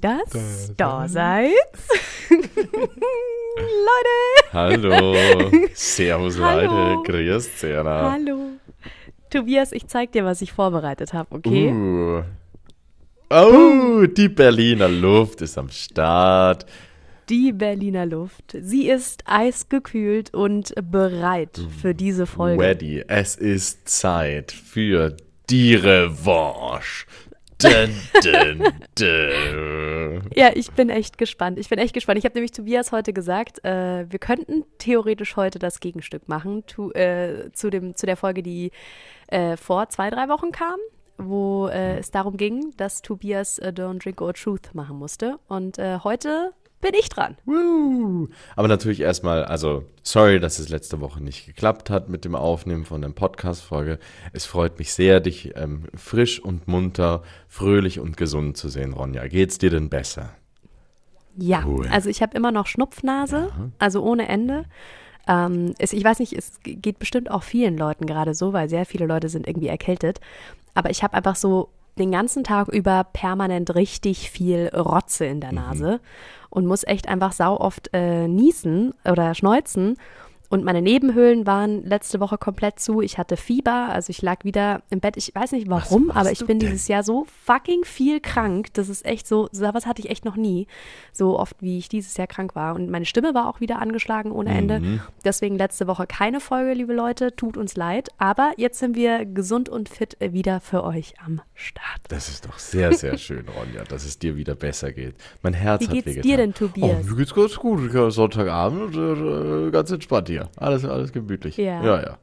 Dass da seid. Leute! Hallo. Servus, Hallo. Leute. Grüß Zera. Hallo. Tobias, ich zeig dir, was ich vorbereitet habe, okay? Uh. Oh, die Berliner Luft ist am Start. Die Berliner Luft. Sie ist eisgekühlt und bereit für diese Folge. Ready. Es ist Zeit für die Revanche. Dun, dun, dun. Ja, ich bin echt gespannt. Ich bin echt gespannt. Ich habe nämlich Tobias heute gesagt, äh, wir könnten theoretisch heute das Gegenstück machen tu, äh, zu, dem, zu der Folge, die äh, vor zwei, drei Wochen kam, wo äh, es darum ging, dass Tobias äh, Don't Drink or Truth machen musste. Und äh, heute bin ich dran. Woo. Aber natürlich erstmal, also sorry, dass es letzte Woche nicht geklappt hat mit dem Aufnehmen von der Podcast-Folge. Es freut mich sehr, dich ähm, frisch und munter, fröhlich und gesund zu sehen, Ronja. Geht's dir denn besser? Ja, Cool. also ich habe immer noch Schnupfnase, also ohne Ende. Ähm, es, ich weiß nicht, es geht bestimmt auch vielen Leuten gerade so, weil sehr viele Leute sind irgendwie erkältet. Aber ich habe einfach so den ganzen Tag über permanent richtig viel Rotze in der Nase und muss echt einfach sau oft äh, niesen oder schneuzen. Und meine Nebenhöhlen waren letzte Woche komplett zu. Ich hatte Fieber, also ich lag wieder im Bett. Ich weiß nicht warum, aber ich bin denn? dieses Jahr so fucking viel krank. Das ist echt so, sowas hatte ich echt noch nie. So oft, wie ich dieses Jahr krank war. Und meine Stimme war auch wieder angeschlagen ohne Ende. Mhm. Deswegen letzte Woche keine Folge, liebe Leute. Tut uns leid. Aber jetzt sind wir gesund und fit wieder für euch am Start. Das ist doch sehr, sehr schön, Ronja, dass es dir wieder besser geht. Mein Herz Wie hat geht's wehgetan. dir denn, Tobias? Oh, mir geht's ganz gut. Sonntagabend, äh, ganz entspannt hier. Alles, alles gemütlich. Ja. Ja, ja.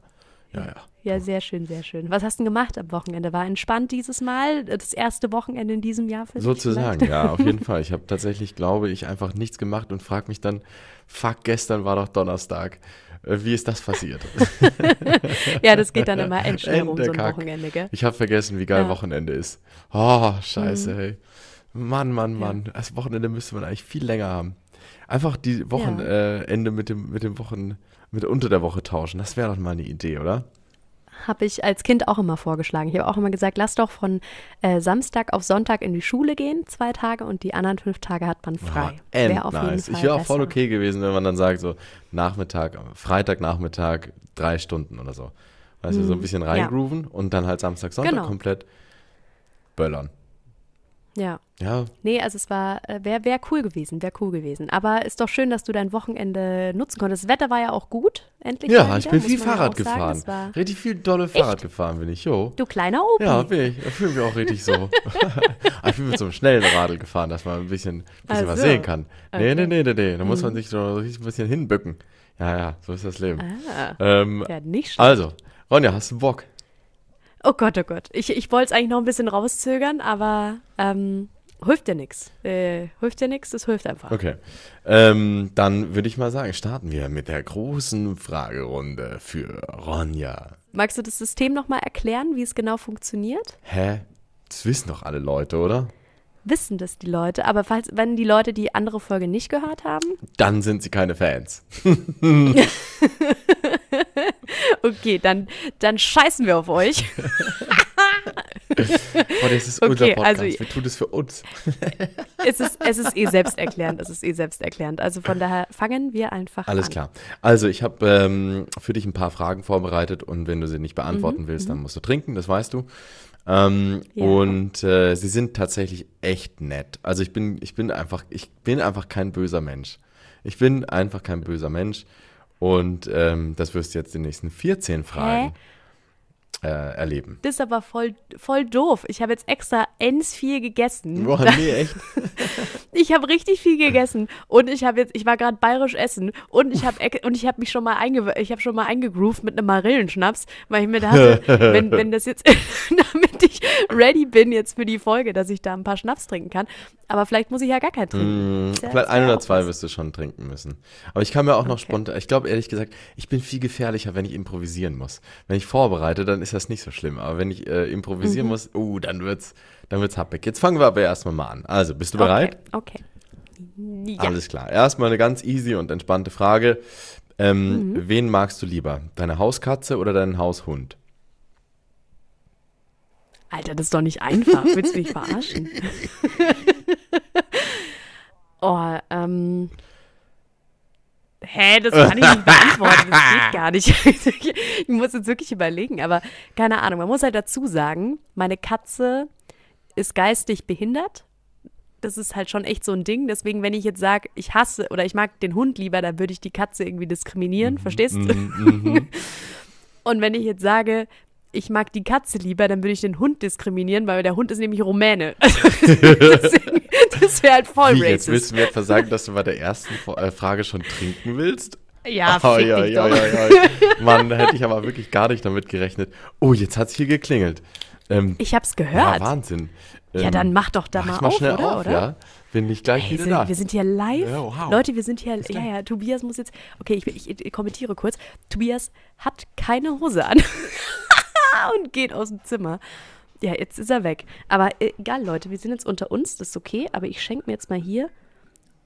Ja, ja. Ja, sehr schön, sehr schön. Was hast du denn gemacht am Wochenende? War entspannt dieses Mal? Das erste Wochenende in diesem Jahr für dich Sozusagen, vielleicht? ja, auf jeden Fall. Ich habe tatsächlich, glaube ich, einfach nichts gemacht und frage mich dann, fuck, gestern war doch Donnerstag. Äh, Wie ist das passiert? Ja, das geht dann immer Ende so ein Kack. Wochenende, gell? Ich habe vergessen, wie geil Ja. Mhm. Wochenende ist. Oh, scheiße, ey. Mann, Mann, Mann. Das Wochenende müsste man eigentlich viel länger haben. Einfach die Wochenende äh, Ende mit dem, mit dem Wochen, mit unter der Woche tauschen. Das wäre doch mal eine Idee, oder? Habe ich als Kind auch immer vorgeschlagen. Ich habe auch immer gesagt, lass doch von äh, Samstag auf Sonntag in die Schule gehen, zwei Tage, und die anderen fünf Tage hat man frei. Oh, Wäre auf jeden endnice. Fall Ich wäre auch voll okay gewesen, wenn man dann sagt, so Nachmittag, Freitagnachmittag, drei Stunden oder so. Weißt du, so ein bisschen reingrooven und dann halt Samstag, Sonntag Mhm. Genau. komplett böllern. Ja. Ja, Nee, also es war, äh, wäre wär cool gewesen, wäre cool gewesen. Aber ist doch schön, dass du dein Wochenende nutzen konntest. Das Wetter war ja auch gut, endlich. ja mal ich wieder, bin viel Fahrrad sagen. gefahren. Richtig viel dolle Fahrrad gefahren bin ich, jo. du kleiner Opi. Ja, bin ich. Da fühle ich mich auch richtig so. Aber ich bin mit so einem schnellen Radl gefahren, dass man ein bisschen, bisschen Ach was sehen kann. Nee, Okay. Mhm. nee, nee, nee, nee. Da muss man sich so ein bisschen hinbücken. Ja, ja, so ist das Leben. Ah, Ähm, ja, nicht schlecht. also, Ronja, hast du Bock? Oh Gott, oh Gott. Ich, ich wollte es eigentlich noch ein bisschen rauszögern, aber ähm, hilft dir nichts. Äh, hilft dir nichts, das hilft einfach. Okay. Ähm, dann würde ich mal sagen, starten wir mit der großen Fragerunde für Ronja. Magst du das System nochmal erklären, wie es genau funktioniert? Hä? Das wissen doch alle Leute, oder? Wissen das die Leute, aber falls, wenn die Leute die andere Folge nicht gehört haben, Dann sind sie keine Fans. okay, dann, dann scheißen wir auf euch. Oh, das ist Okay, unser Podcast. also- wir tun das für uns. es, ist, es ist eh selbsterklärend, es ist eh selbsterklärend. Also von daher fangen wir einfach Alles an. klar. Also, ich habe ähm, für dich ein paar Fragen vorbereitet und wenn du sie nicht beantworten willst, dann musst du trinken, das weißt du. Ähm, Mhm, Ja. Und äh, sie sind tatsächlich echt nett. Also ich bin, ich bin einfach, ich bin einfach kein böser Mensch. Ich bin einfach kein böser Mensch. Und ähm, das wirst du jetzt die nächsten 14 Fragen. Äh, erleben. Das ist aber voll, voll doof. Ich habe jetzt extra ends viel gegessen. Boah, nee, echt? Ich habe richtig viel gegessen und ich habe jetzt, ich war gerade bayerisch essen und ich habe und ich habe mich schon mal einge, ich habe schon mal eingegroovt mit einem Marillenschnaps, weil ich mir dachte, wenn, wenn das jetzt, damit ich ready bin jetzt für die Folge, dass ich da ein paar Schnaps trinken kann. Aber vielleicht muss ich ja gar keinen trinken. Mm, vielleicht ein oder zwei wirst du schon trinken müssen. Aber ich kann mir auch noch okay. spontan, ich glaube ehrlich gesagt, ich bin viel gefährlicher, wenn ich improvisieren muss. Wenn ich vorbereite, dann ist das nicht so schlimm. Aber wenn ich äh, improvisieren mhm. muss, uh, dann wird's, dann wird's happig. Jetzt fangen wir aber erstmal mal an. Also, bist du bereit? Okay. okay. Ja. Alles klar. Erstmal eine ganz easy und entspannte Frage. Ähm, mhm. Wen magst du lieber? Deine Hauskatze oder deinen Haushund? Alter, das ist doch nicht einfach. Willst du mich verarschen? oh, ähm. Hä, das kann ich nicht beantworten. Das geht gar nicht. ich muss jetzt wirklich überlegen, aber keine Ahnung. Man muss halt dazu sagen, meine Katze ist geistig behindert das ist halt schon echt so ein Ding. Deswegen, wenn ich jetzt sage, ich hasse oder ich mag den Hund lieber, dann würde ich die Katze irgendwie diskriminieren, mhm. verstehst du? Mhm. mhm. Und wenn ich jetzt sage, ich mag die Katze lieber, dann würde ich den Hund diskriminieren, weil der Hund ist nämlich Rumäne. Deswegen, das wäre halt voll Wie, Jetzt willst du mir etwa sagen, dass du bei der ersten äh, Frage schon trinken willst? Ja, oh, ja, ja, ja, ja, Mann, da hätte ich aber wirklich gar nicht damit gerechnet. Oh, jetzt hat es hier geklingelt. Ähm, ich hab's gehört. Ja, Wahnsinn. Ja, dann ähm, mach doch da mal, mal auf, schnell oder? auf, oder? ja. Bin ich gleich hey, wieder sind, da. Wir sind hier live. Ja, wow. Leute, wir sind hier. Ja, ja, Tobias muss jetzt. Okay, ich, ich, ich kommentiere kurz. Tobias hat keine Hose an und geht aus dem Zimmer. Ja, jetzt ist er weg. Aber egal, Leute, wir sind jetzt unter uns, das ist okay. Aber ich schenke mir jetzt mal hier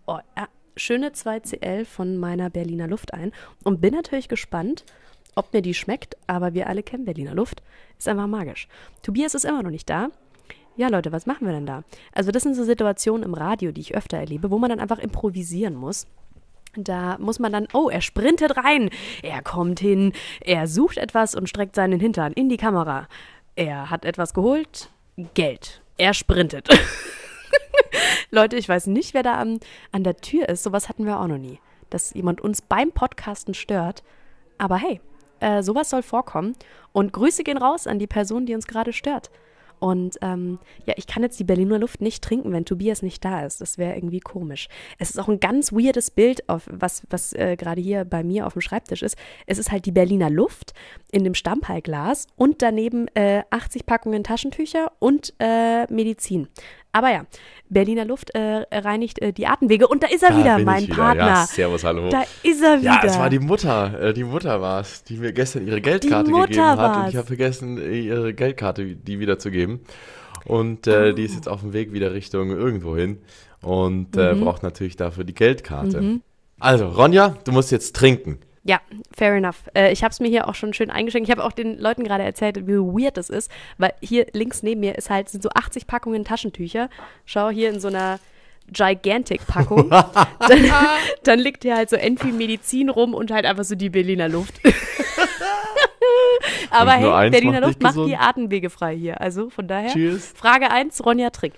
oh, ja, schöne 2CL von meiner Berliner Luft ein und bin natürlich gespannt, ob mir die schmeckt. Aber wir alle kennen Berliner Luft. Ist einfach magisch. Tobias ist immer noch nicht da. Ja, Leute, was machen wir denn da? Also, das sind so Situationen im Radio, die ich öfter erlebe, wo man dann einfach improvisieren muss. Da muss man dann, oh, er sprintet rein, er kommt hin, er sucht etwas und streckt seinen Hintern in die Kamera. Er hat etwas geholt, Geld. Er sprintet. Leute, ich weiß nicht, wer da an, an der Tür ist. Sowas hatten wir auch noch nie. Dass jemand uns beim Podcasten stört. Aber hey, äh, sowas soll vorkommen. Und Grüße gehen raus an die Person, die uns gerade stört. Und ähm, ja, ich kann jetzt die Berliner Luft nicht trinken, wenn Tobias nicht da ist. Das wäre irgendwie komisch. Es ist auch ein ganz weirdes Bild, auf, was, was äh, gerade hier bei mir auf dem Schreibtisch ist. Es ist halt die Berliner Luft in dem Stammballglas und daneben äh, 80 Packungen Taschentücher und äh, Medizin. Aber ja, Berliner Luft äh, reinigt äh, die Atemwege und da ist er da wieder, mein wieder. Partner. Ja, servus, hallo. Da ist er wieder. Ja, es war die Mutter. Äh, die Mutter war es, die mir gestern ihre Geldkarte gegeben hat. War's. Und ich habe vergessen, ihre Geldkarte die wiederzugeben. Und äh, oh. die ist jetzt auf dem Weg wieder Richtung irgendwo hin und äh, mhm. braucht natürlich dafür die Geldkarte. Mhm. Also, Ronja, du musst jetzt trinken. Ja, fair enough. Äh, ich habe es mir hier auch schon schön eingeschenkt. Ich habe auch den Leuten gerade erzählt, wie weird das ist, weil hier links neben mir ist halt, sind so 80 Packungen Taschentücher. Schau hier in so einer Gigantic-Packung. dann, dann, liegt hier halt so entweder Medizin rum und halt einfach so die Berliner Luft. Aber hey, Berliner Luft macht die Atemwege frei hier. Also von daher. Cheers. Frage 1, Ronja Trick.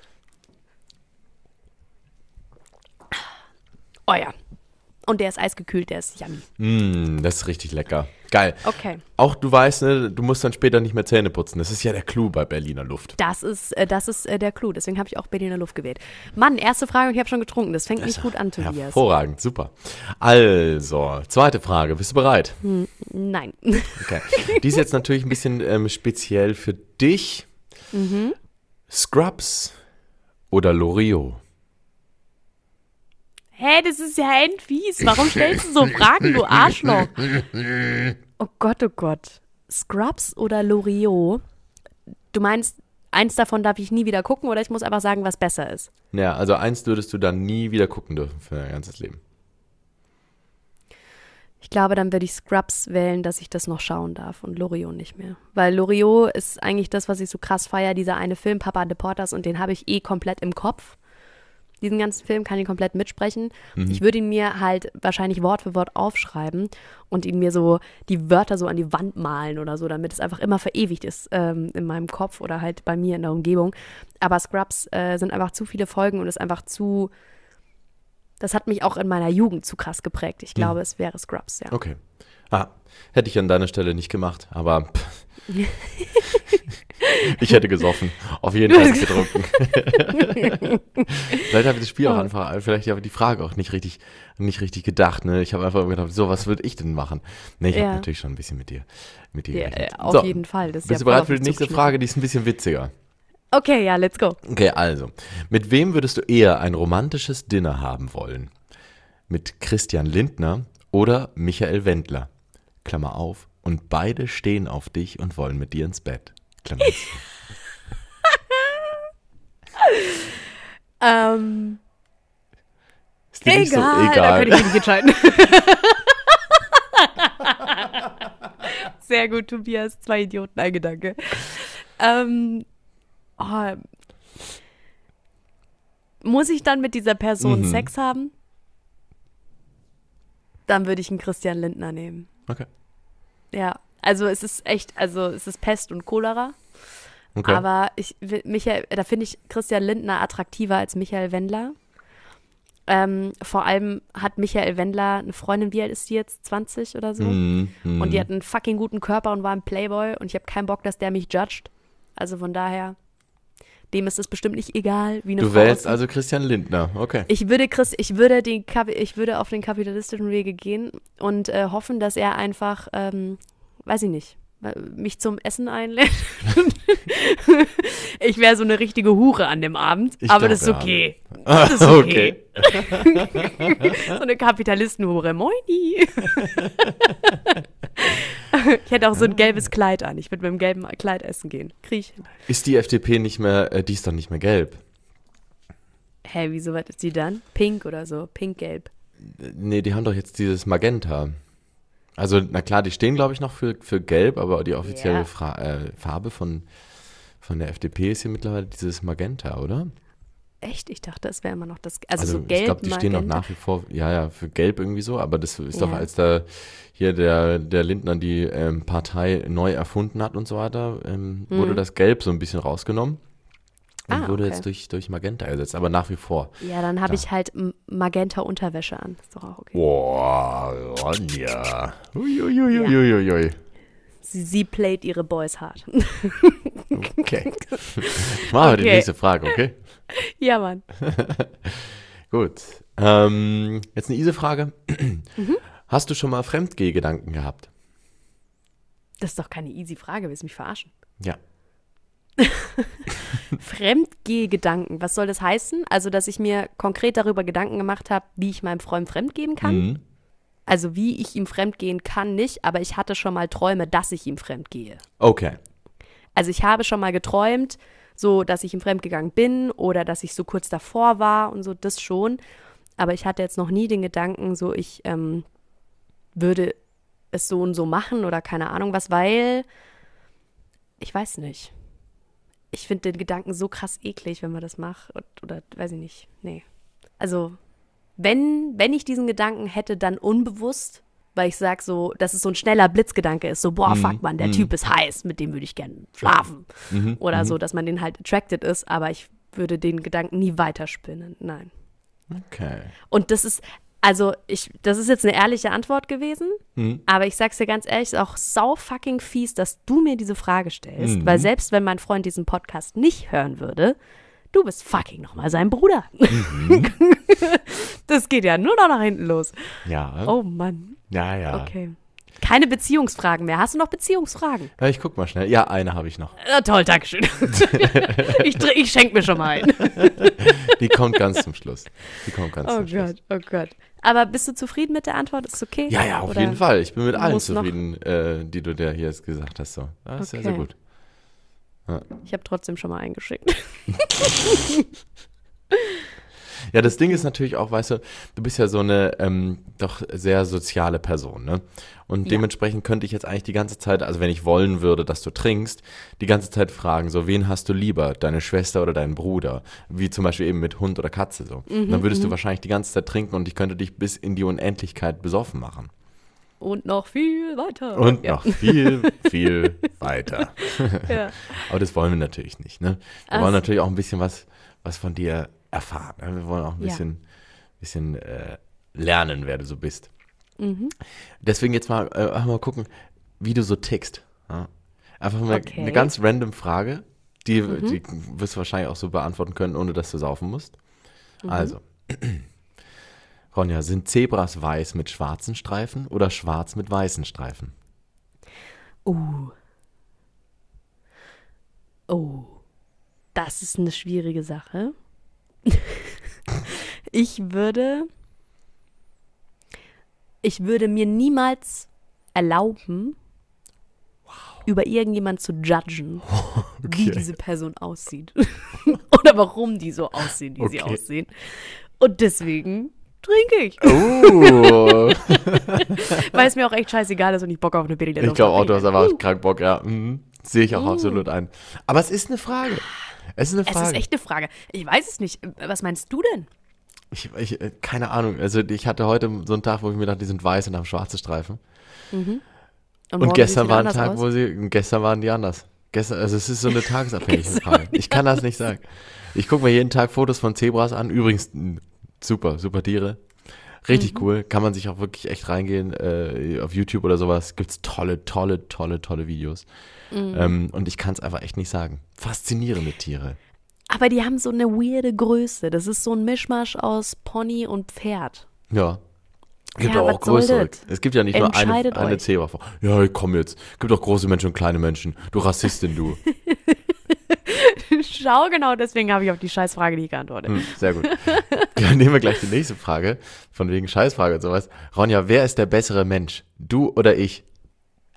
Oh ja, und der ist eisgekühlt, der ist yummy. Mm, das ist richtig lecker. Geil. Okay. Auch du weißt, ne, du musst dann später nicht mehr Zähne putzen. Das ist ja der Clou bei Berliner Luft. Das ist, äh, das ist äh, der Clou. Deswegen habe ich auch Berliner Luft gewählt. Mann, erste Frage und ich habe schon getrunken. Das fängt das nicht gut an, Tobias. Hervorragend, super. Also, zweite Frage. Bist du bereit? Hm, nein. Okay. Die ist jetzt natürlich ein bisschen ähm, speziell für dich. Mhm. Scrubs oder Loriot? Hä, das ist ja ein fies. Warum stellst du so Fragen, du Arschloch? Oh Gott, oh Gott. Scrubs oder Loriot? Du meinst, eins davon darf ich nie wieder gucken oder ich muss einfach sagen, was besser ist? Ja, also eins würdest du dann nie wieder gucken dürfen für dein ganzes Leben. Ich glaube, dann würde ich Scrubs wählen, dass ich das noch schauen darf und Loriot nicht mehr. Weil Loriot ist eigentlich das, was ich so krass feiere, dieser eine Film Papa Deporters und den habe ich eh komplett im Kopf diesen ganzen Film, kann ihn komplett mitsprechen. Mhm. Ich würde ihn mir halt wahrscheinlich Wort für Wort aufschreiben und ihn mir so die Wörter so an die Wand malen oder so, damit es einfach immer verewigt ist ähm, in meinem Kopf oder halt bei mir in der Umgebung. Aber Scrubs äh, sind einfach zu viele Folgen und ist einfach zu. Das hat mich auch in meiner Jugend zu krass geprägt. Ich mhm. glaube, mhm. es wäre Scrubs, ja. Okay. Ah, hätte ich an deiner Stelle nicht gemacht, aber ich hätte gesoffen. Auf jeden Fall getrunken. vielleicht habe ich das Spiel auch einfach, vielleicht habe ich die Frage auch nicht richtig, nicht richtig gedacht. Ne? Ich habe einfach gedacht, so, was würde ich denn machen? Ne, ich Ja. habe natürlich schon ein bisschen mit dir, mit dir Ja, gerechnet. äh, auf so, jeden Fall. Bist ja du bereit für die nächste. Frage? Die ist ein bisschen witziger. Okay, ja, let's go. Okay, also. Mit wem würdest du eher ein romantisches Dinner haben wollen? Mit Christian Lindner oder Michael Wendler? Klammer auf. Und beide stehen auf dich und wollen mit dir ins Bett. Klammer zu. Ähm, Ist dir nicht so egal, da egal? könnte ich mich nicht entscheiden. Sehr gut, Tobias. Zwei Idioten, ein Gedanke. Ähm, oh, muss ich dann mit dieser Person Mhm. Sex haben? Dann würde ich einen Christian Lindner nehmen. Okay. Ja, also es ist echt, also es ist Pest und Cholera. okay. Aber ich, will- Michael, da finde ich Christian Lindner attraktiver als Michael Wendler. Ähm, vor allem hat Michael Wendler eine Freundin, wie alt ist die jetzt? 20 oder so? Mhm, mhm. Und die hat einen fucking guten Körper und war ein Playboy und ich habe keinen Bock, dass der mich judgt. Also von daher, dem ist es bestimmt nicht egal, wie eine du Frau wählst also Christian Lindner. Okay. Ich würde Chris, ich würde den ich würde auf den kapitalistischen Wege gehen und äh, hoffen, dass er einfach, ähm, weiß ich nicht, mich zum Essen einlädt. ich wäre so eine richtige Hure an dem Abend, Ich aber das ist okay. Das ist okay. okay. so eine Kapitalistenhure. Moini. ich hätte auch so ein gelbes Kleid an. Ich würde mit dem gelben Kleid essen gehen. Krieg ich hin. Ist die FDP nicht mehr, äh, die ist doch nicht mehr gelb. Hä, wieso was ist die dann? Pink oder so? Pink-gelb. Äh, Nee, die haben doch jetzt dieses Magenta. Also, na klar, die stehen, glaube ich, noch für, für gelb, aber die offizielle Ja. Äh, Farbe von, von der FDP ist hier mittlerweile dieses Magenta, oder? Echt? Ich dachte, es wäre immer noch das. Also, Also, so gelb. ich glaube, die stehen noch Magenta. nach wie vor, ja, ja, für gelb irgendwie so, aber das ist doch, Ja. als da hier der, der Lindner die ähm, Partei neu erfunden hat und so weiter, ähm, wurde das Gelb so ein bisschen rausgenommen und. Ah, wurde okay. jetzt durch, durch Magenta ersetzt, aber nach wie vor. Ja, dann habe Da. ich halt M- Magenta-Unterwäsche an. Ist doch auch okay. Boah, Ronja. Uiuiuiuiui. Sie, sie playt ihre Boys hart. Okay. Machen wir die Okay. nächste Frage, okay? ja, Mann. Gut. Ähm, jetzt eine easy Frage. Mhm. Hast du schon mal Fremdgehgedanken gehabt? Das ist doch keine easy Frage. Willst du mich verarschen? Ja. Fremdgehgedanken. Was soll das heißen? Also, dass ich mir konkret darüber Gedanken gemacht habe, wie ich meinem Freund fremdgehen kann? Mhm. Also, wie ich ihm fremdgehen kann, nicht. Aber ich hatte schon mal Träume, dass ich ihm fremdgehe. Okay. Also ich habe schon mal geträumt, so dass ich ihm fremdgegangen bin oder dass ich so kurz davor war und so, das schon. Aber ich hatte jetzt noch nie den Gedanken, so ich ähm, würde es so und so machen oder keine Ahnung was, weil ich weiß nicht. Ich finde den Gedanken so krass eklig, wenn man das macht und, oder weiß ich nicht. Nee. Also wenn, wenn ich diesen Gedanken hätte, dann unbewusst, weil ich sage so, dass es so ein schneller Blitzgedanke ist, so, boah, fuck man, der Typ ist heiß, mit dem würde ich gerne schlafen. Oder so, dass man den halt attracted ist, aber ich würde den Gedanken nie weiterspinnen. Nein. Okay. Und das ist, also ich, das ist jetzt eine ehrliche Antwort gewesen, aber ich sag's dir ganz ehrlich, ist auch sau fucking fies, dass du mir diese Frage stellst, weil selbst wenn mein Freund diesen Podcast nicht hören würde, du bist fucking nochmal sein Bruder. das geht ja nur noch nach hinten los. Ja. Oh Mann. Ja, ja. Okay. Keine Beziehungsfragen mehr. Hast du noch Beziehungsfragen? ja. Ich guck mal schnell. Ja, eine habe ich noch. Ja, toll, Dankeschön. ich ich schenke mir schon mal ein. Die kommt ganz zum Schluss. Die kommt ganz Oh zum Schluss. Gott, oh Gott. Aber bist du zufrieden mit der Antwort? Ist okay? Ja, ja, auf Oder- jeden Fall. Ich bin mit allen zufrieden, äh, die du dir hier jetzt gesagt hast. So. Das ist sehr, sehr Okay. gut. Ich habe trotzdem schon mal eingeschickt. Ja, das Ding ist natürlich auch, weißt du, du bist ja so eine ähm, doch sehr soziale Person, ne? Und Ja. dementsprechend könnte ich jetzt eigentlich die ganze Zeit, also wenn ich wollen würde, dass du trinkst, die ganze Zeit fragen, so, wen hast du lieber, deine Schwester oder deinen Bruder? Wie zum Beispiel eben mit Hund oder Katze so. Mhm, dann würdest du wahrscheinlich die ganze Zeit trinken und ich könnte dich bis in die Unendlichkeit besoffen machen. Und noch viel weiter. Und ja. noch viel, viel weiter. Ja. Aber das wollen wir natürlich nicht, ne? Wir Ach wollen natürlich auch ein bisschen was, was von dir erfahren. Ne? Wir wollen auch ein Ja. bisschen, bisschen äh, lernen, wer du so bist. Deswegen jetzt mal, äh, mal gucken, wie du so tickst. Ja? Einfach mal Okay. eine ganz random Frage, die, die wirst du wahrscheinlich auch so beantworten können, ohne dass du saufen musst. Also, Ronja, sind Zebras weiß mit schwarzen Streifen oder schwarz mit weißen Streifen? Uh. Oh. Das ist eine schwierige Sache. ich würde. Ich würde mir niemals erlauben, über irgendjemand zu judgen, wie diese Person aussieht. Oder warum die so aussehen, wie sie Okay. aussehen. Und deswegen trinke ich. Oh, Weil es mir auch echt scheißegal ist und ich Bock auf eine Berliner ich glaube auch, du hast einfach Uh. krank Bock, ja. Mhm. Sehe ich auch absolut ein. Aber es ist eine Frage. Es ist eine Es Frage. ist echt eine Frage. Ich weiß es nicht. Was meinst du denn? Ich, ich, äh, keine Ahnung. Also ich hatte heute so einen Tag, wo ich mir dachte, die sind weiß und haben schwarze Streifen. Und morgen gestern war ein Tag, anders wo aus? sie, gestern waren die anders. Gestern, also es ist so eine tagesabhängige Frage. Ich kann das nicht sagen. Ich gucke mir jeden Tag Fotos von Zebras an. Übrigens, super, super Tiere. Richtig Mhm. cool. Kann man sich auch wirklich echt reingehen. Äh, auf YouTube oder sowas gibt's tolle, tolle, tolle, tolle Videos. Mhm. Ähm, und ich kann es einfach echt nicht sagen. Faszinierende Tiere. Aber die haben so eine weirde Größe. Das ist so ein Mischmasch aus Pony und Pferd. Ja. Gibt Ja, auch größere. Es gibt ja nicht nur eine, eine. Zebrafrau. Ja, komm jetzt. Gibt auch große Menschen und kleine Menschen. Du Rassistin, du. Schau genau, deswegen habe ich auf die Scheißfrage nicht geantwortet. Hm, sehr gut. Dann nehmen wir gleich die nächste Frage. Von wegen Scheißfrage und sowas. Ronja, wer ist der bessere Mensch? Du oder ich?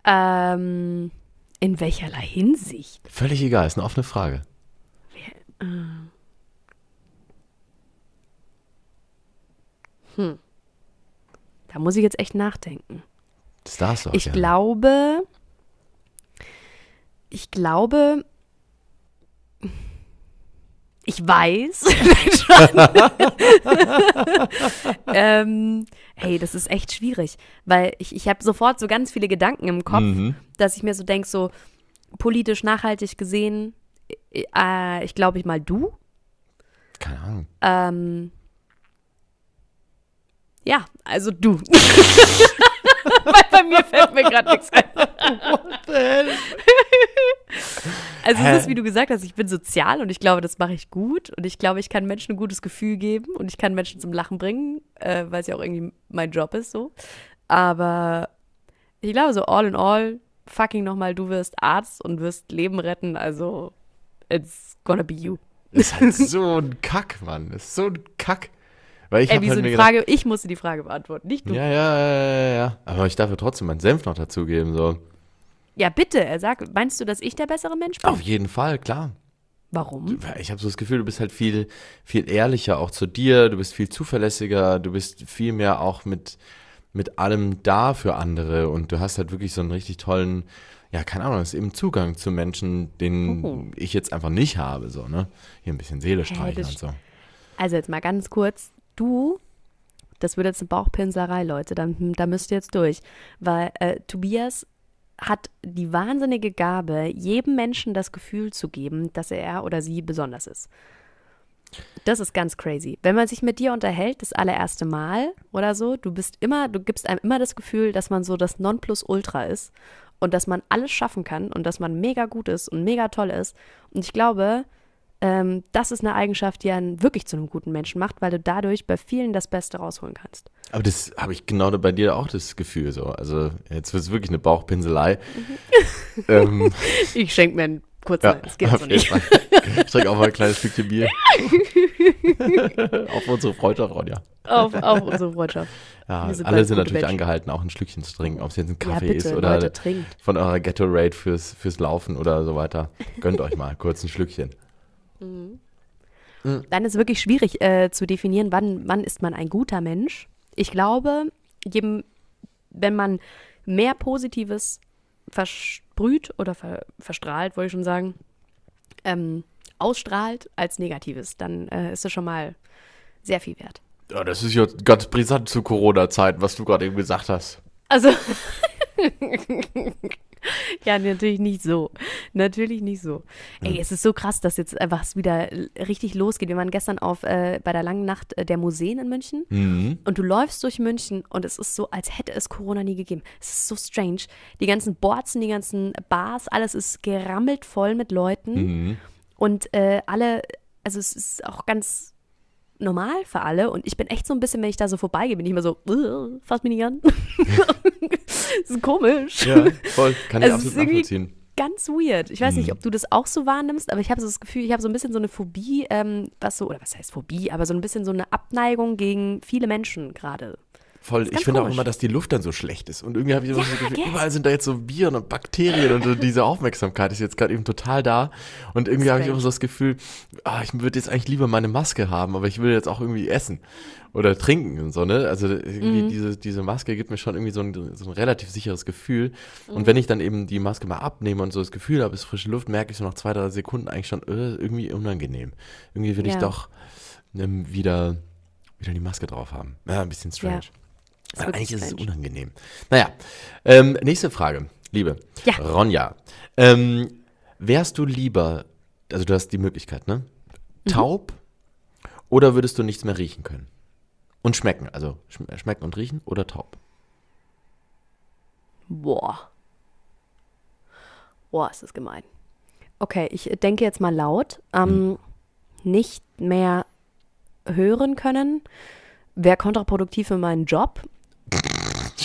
Ähm, in welcherlei Hinsicht? Völlig egal, ist eine offene Frage. Da muss ich jetzt echt nachdenken. Das darfst du auch Ich gerne. glaube, ich glaube, ich weiß. ähm, hey, das ist echt schwierig, weil ich, ich habe sofort so ganz viele Gedanken im Kopf, Mhm. dass ich mir so denke, so politisch nachhaltig gesehen, äh, ich glaube ich mal du. Keine Ahnung. Ähm, ja, also du. Weil bei mir fällt mir gerade nichts ein. Also es ist, wie du gesagt hast, ich bin sozial und ich glaube, das mache ich gut und ich glaube, ich kann Menschen ein gutes Gefühl geben und ich kann Menschen zum Lachen bringen, äh, weil es ja auch irgendwie mein Job ist so. Aber ich glaube, so all in all, fucking nochmal, du wirst Arzt und wirst Leben retten, also it's gonna be you. Das ist halt so ein Kack, Mann. Das ist so ein Kack. Weil ich Ey, wieso halt die gedacht, Frage, ich musste die Frage beantworten, nicht du. ja, ja, ja, ja, ja. Aber ich darf ja trotzdem meinen Senf noch dazugeben. So. Ja, bitte, er sagt, meinst du, dass ich der bessere Mensch bin? Auf jeden Fall, klar. Warum? Ich habe so das Gefühl, du bist halt viel, viel ehrlicher auch zu dir, du bist viel zuverlässiger, du bist viel mehr auch mit, mit allem da für andere und du hast halt wirklich so einen richtig tollen, ja, keine Ahnung, das ist eben Zugang zu Menschen, den Oh. ich jetzt einfach nicht habe, so, ne? Hier ein bisschen Seele streicheln das und so. Also jetzt mal ganz kurz, du, das wird jetzt eine Bauchpinserei, Leute, da, da müsst ihr jetzt durch. Weil äh, Tobias hat die wahnsinnige Gabe, jedem Menschen das Gefühl zu geben, dass er oder sie besonders ist. Das ist ganz crazy. Wenn man sich mit dir unterhält, das allererste Mal oder so, du bist immer, du gibst einem immer das Gefühl, dass man so das Nonplusultra ist und dass man alles schaffen kann und dass man mega gut ist und mega toll ist. Und ich glaube, ähm, das ist eine Eigenschaft, die einen wirklich zu einem guten Menschen macht, weil du dadurch bei vielen das Beste rausholen kannst. Aber das habe ich genau bei dir auch das Gefühl so. Also jetzt wird es wirklich eine Bauchpinselei. ähm, Ich schenke mir einen kurzen, ja, das geht so nicht. Ich trinke auch mal ein kleines Stückchen Bier. auf unsere Freundschaft, Ronja. Auf, auf unsere Freundschaft. Ja, sind alle sind natürlich Menschen. angehalten, auch ein Schlückchen zu trinken, ob es jetzt ein Ja, Kaffee bitte, ist oder Leute, von eurer Ghetto-Raid fürs, fürs Laufen oder so weiter. Gönnt euch mal kurz ein Schlückchen. Dann ist wirklich schwierig äh, zu definieren, wann, wann ist man ein guter Mensch. Ich glaube, jedem, wenn man mehr Positives versprüht oder ver, verstrahlt, wollte ich schon sagen, ähm, ausstrahlt als Negatives, dann äh, ist das schon mal sehr viel wert. Ja, das ist ja ganz brisant zu Corona-Zeiten, was du gerade eben gesagt hast. Also, Ja, natürlich nicht so. Natürlich nicht so. Ey, es ist so krass, dass jetzt einfach es wieder richtig losgeht. Wir waren gestern auf äh, bei der langen Nacht äh, der Museen in München Mhm. und du läufst durch München und es ist so, als hätte es Corona nie gegeben. Es ist so strange. Die ganzen Borzen, die ganzen Bars, alles ist gerammelt voll mit Leuten Mhm. und äh, alle, also es ist auch ganz normal für alle und ich bin echt so ein bisschen, wenn ich da so vorbeigehe, bin ich immer so, "Ugh, fass mich nicht an. das ist komisch. Ja, voll. Kann ich Also absolut nachvollziehen. Ganz weird. Ich weiß nicht, ob du das auch so wahrnimmst, aber ich habe so das Gefühl, ich habe so ein bisschen so eine Phobie, ähm, was so, oder was heißt Phobie, aber so ein bisschen so eine Abneigung gegen viele Menschen gerade. Voll. Ich finde auch immer, dass die Luft dann so schlecht ist. Und irgendwie habe ich immer so das Gefühl, überall sind da jetzt so Viren und Bakterien und so diese Aufmerksamkeit ist jetzt gerade eben total da. Und irgendwie habe ich immer so das Gefühl, ah, ich würde jetzt eigentlich lieber meine Maske haben, aber ich will jetzt auch irgendwie essen oder trinken und so, ne? Also Mhm. irgendwie diese, diese Maske gibt mir schon irgendwie so ein, so ein relativ sicheres Gefühl. Und wenn ich dann eben die Maske mal abnehme und so das Gefühl habe, es ist frische Luft, merke ich so nach zwei, drei Sekunden eigentlich schon, äh, irgendwie unangenehm. Irgendwie will ich Ja. doch ähm, wieder, wieder die Maske drauf haben. Ja, ein bisschen strange. Ja, wirklich eigentlich ist es unangenehm. Naja, ähm, nächste Frage, liebe Ja. Ronja. Ähm, wärst du lieber, also du hast die Möglichkeit, ne? Mhm. Taub oder würdest du nichts mehr riechen können? Und schmecken, also schm schmecken und riechen oder taub? Boah. Boah, ist das gemein. Okay, ich denke jetzt mal laut. Ähm, Nicht mehr hören können wäre kontraproduktiv für meinen Job.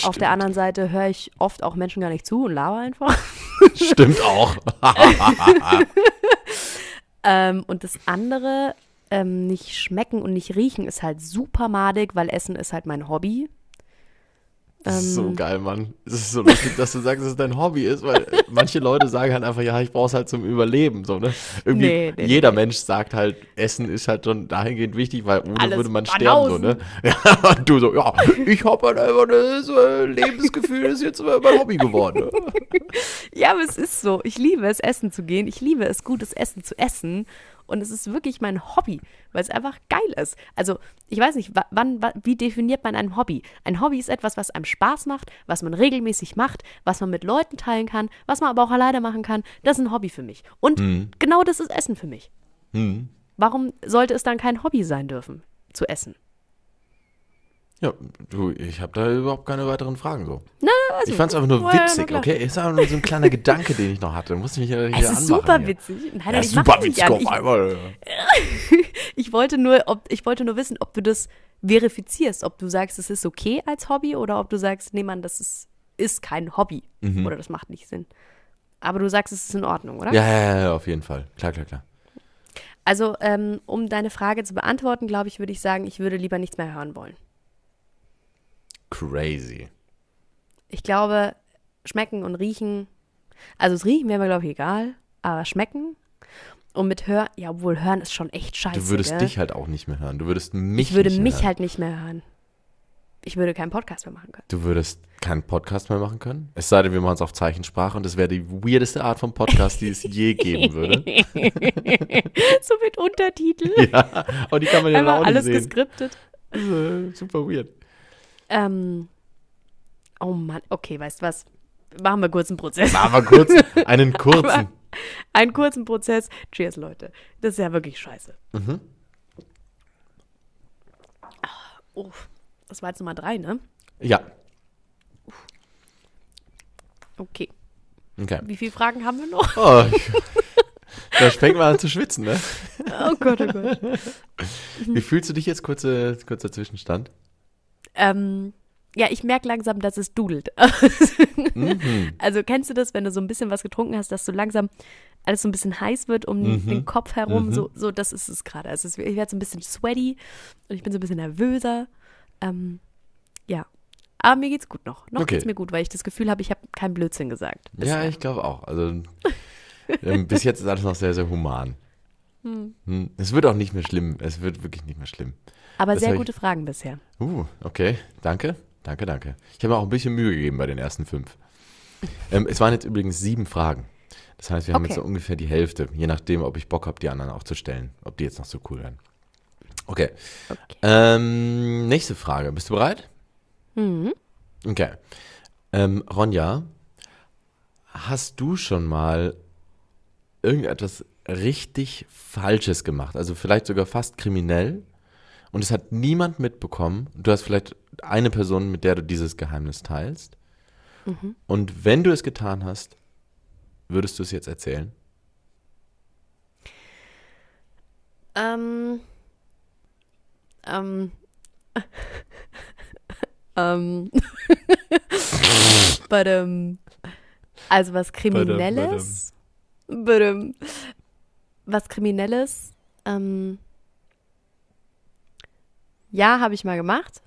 Auf der anderen Seite höre ich oft auch Menschen gar nicht zu und laber einfach. Stimmt auch. Ähm, und das andere, ähm, nicht schmecken und nicht riechen, ist halt super madig, weil Essen ist halt mein Hobby. Das ist so Ähm. geil, Mann. Es ist so lustig, dass du sagst, dass es dein Hobby ist, weil manche Leute sagen halt einfach, ja, ich brauche es halt zum Überleben. So, ne? Irgendwie Nee, nee, jeder nee. Mensch sagt halt, Essen ist halt schon dahingehend wichtig, weil ohne Alles würde man sterben. So, ne? Ja, und du so, ja, ich habe halt einfach das äh, Lebensgefühl, ist jetzt mein Hobby geworden. Ne? Ja, aber es ist so. Ich liebe es, essen zu gehen. Ich liebe es, gutes Essen zu essen. Und es ist wirklich mein Hobby, weil es einfach geil ist. Also, ich weiß nicht, wa- wann, wa- wie definiert man ein Hobby? Ein Hobby ist etwas, was einem Spaß macht, was man regelmäßig macht, was man mit Leuten teilen kann, was man aber auch alleine machen kann. Das ist ein Hobby für mich. Und genau das ist Essen für mich. Hm. Warum sollte es dann kein Hobby sein dürfen, zu essen? Ja, du, ich habe da überhaupt keine weiteren Fragen so. Na, also, Ich fand es einfach nur witzig, okay? Ist einfach nur so ein kleiner Gedanke, den ich noch hatte. Musste mich ja hier Es ist super hier. witzig. Nein, Ja, ich super witzig auf Ich, einmal. Ich wollte nur, ob, ich wollte nur wissen, ob du das verifizierst, ob du sagst, es ist okay als Hobby oder ob du sagst, nee, Mann, das ist, ist kein Hobby Mhm. oder das macht nicht Sinn. Aber du sagst, es ist in Ordnung, oder? Ja, ja, ja, ja, auf jeden Fall. Klar, klar, klar. Also, ähm, um deine Frage zu beantworten, glaube ich, würde ich sagen, ich würde lieber nichts mehr hören wollen. Crazy. Ich glaube, schmecken und riechen, also das Riechen wäre mir, glaube ich, egal, aber schmecken und mit Hören, ja, obwohl Hören ist schon echt scheiße. Du würdest gell? dich halt auch nicht mehr hören. Du würdest mich ich würde nicht mich hören. halt nicht mehr hören. Ich würde keinen Podcast mehr machen können. Du würdest keinen Podcast mehr machen können? Es sei denn, wir machen es auf Zeichensprache und das wäre die weirdeste Art von Podcast, die es je geben würde. so mit Untertitel. ja, aber die kann man ja auch nicht alles sehen. geskriptet. Das ist, äh, super weird. Ähm, oh Mann, okay, weißt du was? Machen wir kurz einen Prozess. Machen wir kurz einen kurzen. Einen kurzen Prozess. Cheers, Leute. Das ist ja wirklich scheiße. Mhm. Oh, das war jetzt Nummer drei, ne? Ja, Okay. okay. Wie viele Fragen haben wir noch? Oh, da fängt man an zu schwitzen, ne? Oh Gott, oh Gott. Wie fühlst du dich jetzt? Kurze, kurzer Zwischenstand. Ähm, ja, ich merke langsam, dass es dudelt. Mhm. Also kennst du das, wenn du so ein bisschen was getrunken hast, dass so langsam alles so ein bisschen heiß wird um Mhm. den Kopf herum? Mhm. So, so, das ist es gerade. Also ich werde so ein bisschen sweaty und ich bin so ein bisschen nervöser. Ähm, ja. Aber mir geht's gut noch. Noch Okay. geht's mir gut, weil ich das Gefühl habe, ich habe keinen Blödsinn gesagt. Ja, bisher. ich glaube auch. Also ähm, bis jetzt ist alles noch sehr, sehr human. Hm. Es wird auch nicht mehr schlimm. Es wird wirklich nicht mehr schlimm. Aber das sehr hab ich- gute Fragen bisher. Uh, okay. Danke. Danke, danke. Ich habe mir auch ein bisschen Mühe gegeben bei den ersten fünf. Ähm, es waren jetzt übrigens sieben Fragen. Das heißt, wir haben Okay. jetzt so ungefähr die Hälfte, je nachdem, ob ich Bock habe, die anderen auch zu stellen. Ob die jetzt noch so cool werden. Okay. Okay. Ähm, nächste Frage. Bist du bereit? Mhm. Okay. Ähm, Ronja, hast du schon mal irgendetwas richtig Falsches gemacht? Also vielleicht sogar fast kriminell und es hat niemand mitbekommen. Du hast vielleicht eine Person, mit der du dieses Geheimnis teilst. Und wenn du es getan hast, würdest du es jetzt erzählen? Ähm. Ähm. ähm. Badum. Also was Kriminelles. Badum. Was Kriminelles. Ähm. Ja, habe ich mal gemacht.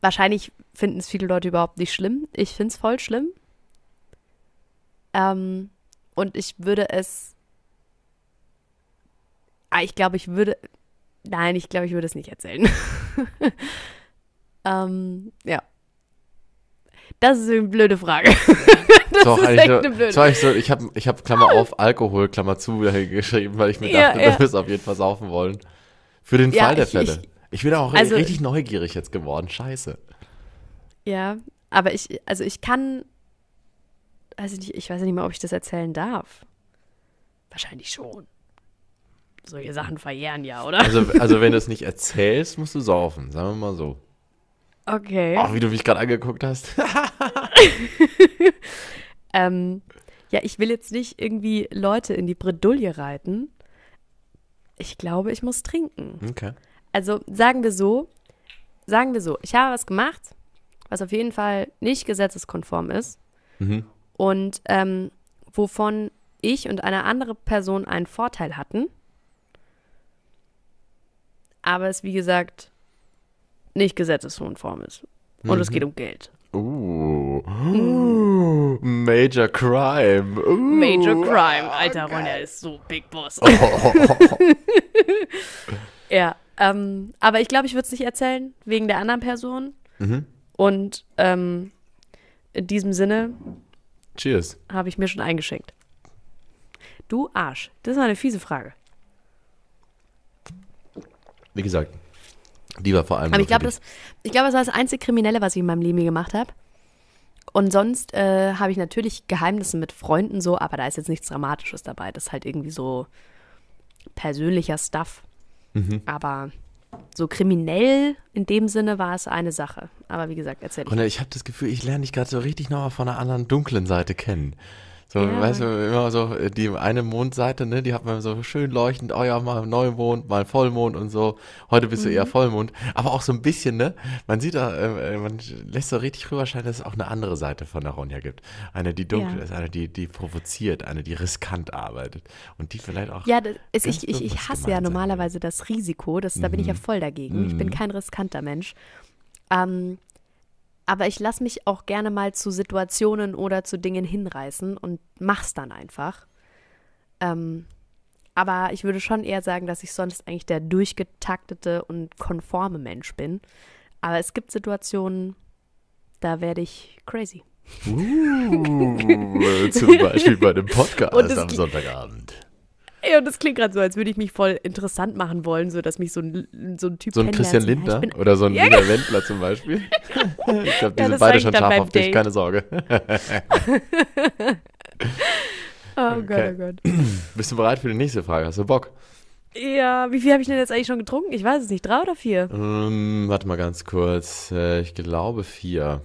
Wahrscheinlich finden es viele Leute überhaupt nicht schlimm. Ich finde es voll schlimm. Ähm, und ich würde es. Ah, ich glaube, ich würde. Nein, ich glaube, ich würde es nicht erzählen. ähm, ja. Das ist eine blöde Frage. das So, ist echt eine blöde ich so, ich habe ich hab Klammer auf Alkohol, Klammer zu geschrieben, weil ich mir Ja, dachte, ja. du wirst auf jeden Fall saufen wollen. Für den Ja, Fall der ich- Fälle. ich- Ich, bin auch also- richtig neugierig jetzt geworden. Scheiße. Ja, aber ich, also ich kann, weiß ich nicht, ich weiß nicht mal, ob ich das erzählen darf. Wahrscheinlich schon. Solche Sachen verjähren ja, oder? Also, also wenn du es nicht erzählst, musst du saufen, sagen wir mal so. Okay. Oh, wie du mich gerade angeguckt hast. Ähm, ja, ich will jetzt nicht irgendwie Leute in die Bredouille reiten. Ich glaube, ich muss trinken. Okay. Also sagen wir so, sagen wir so, ich habe was gemacht, was auf jeden Fall nicht gesetzeskonform ist Mhm. und ähm, wovon ich und eine andere Person einen Vorteil hatten, aber es wie gesagt nicht gesetzeskonform ist. Und es geht um Geld. Uh. Major Crime. Uh. Major Crime. Alter, Ronja ist so Big Boss. ja, ähm, aber ich glaube, ich würde es nicht erzählen, wegen der anderen Person. Mhm. Und ähm, in diesem Sinne Cheers. habe ich mir schon eingeschenkt. Du Arsch. Das ist eine fiese Frage. Wie gesagt, die war vor allem. Aber ich glaube, das, ich glaube, das war das einzige Kriminelle, was ich in meinem Leben gemacht habe. Und sonst äh, habe ich natürlich Geheimnisse mit Freunden so, aber da ist jetzt nichts Dramatisches dabei. Das ist halt irgendwie so persönlicher Stuff. Mhm. Aber so kriminell in dem Sinne war es eine Sache. Aber wie gesagt, erzähl ich. Und ich habe das Gefühl, ich lerne dich gerade so richtig nochmal von einer anderen dunklen Seite kennen. So, Ja. weißt du, immer so, äh, die eine Mondseite, ne, die hat man so schön leuchtend, oh ja, mal Neumond, mal Vollmond und so. Heute bist du Mhm. eher Vollmond. Aber auch so ein bisschen, ne, man sieht da, äh, äh, man lässt so richtig rüberscheinen, dass es auch eine andere Seite von der Ronja gibt. Eine, die dunkel Ja. ist, eine, die, die provoziert, eine, die riskant arbeitet. Und die vielleicht auch. Ja, das ist, ich, ich, ich hasse ja normalerweise das Risiko. Das, Da bin ich ja voll dagegen. Ich bin kein riskanter Mensch. Ähm, aber ich lasse mich auch gerne mal zu Situationen oder zu Dingen hinreißen und mach's dann einfach. Ähm, aber ich würde schon eher sagen, dass ich sonst eigentlich der durchgetaktete und konforme Mensch bin. Aber es gibt Situationen, da werde ich crazy. Uh, zum Beispiel bei dem Podcast am Sonntagabend. Ey, und das klingt gerade so, als würde ich mich voll interessant machen wollen, so dass mich so ein, so ein Typ So ein Christian Lindner bin oder so ein Ja, Lina Wendler zum Beispiel. ich glaube, die Ja, sind beide schon scharf auf dich, Date. keine Sorge. Oh Gott, Okay. oh Gott. Bist du bereit für die nächste Frage? Hast du Bock? Ja, wie viel habe ich denn jetzt eigentlich schon getrunken? Ich weiß es nicht. Drei oder vier? Ähm, warte mal ganz kurz. Äh, ich glaube vier.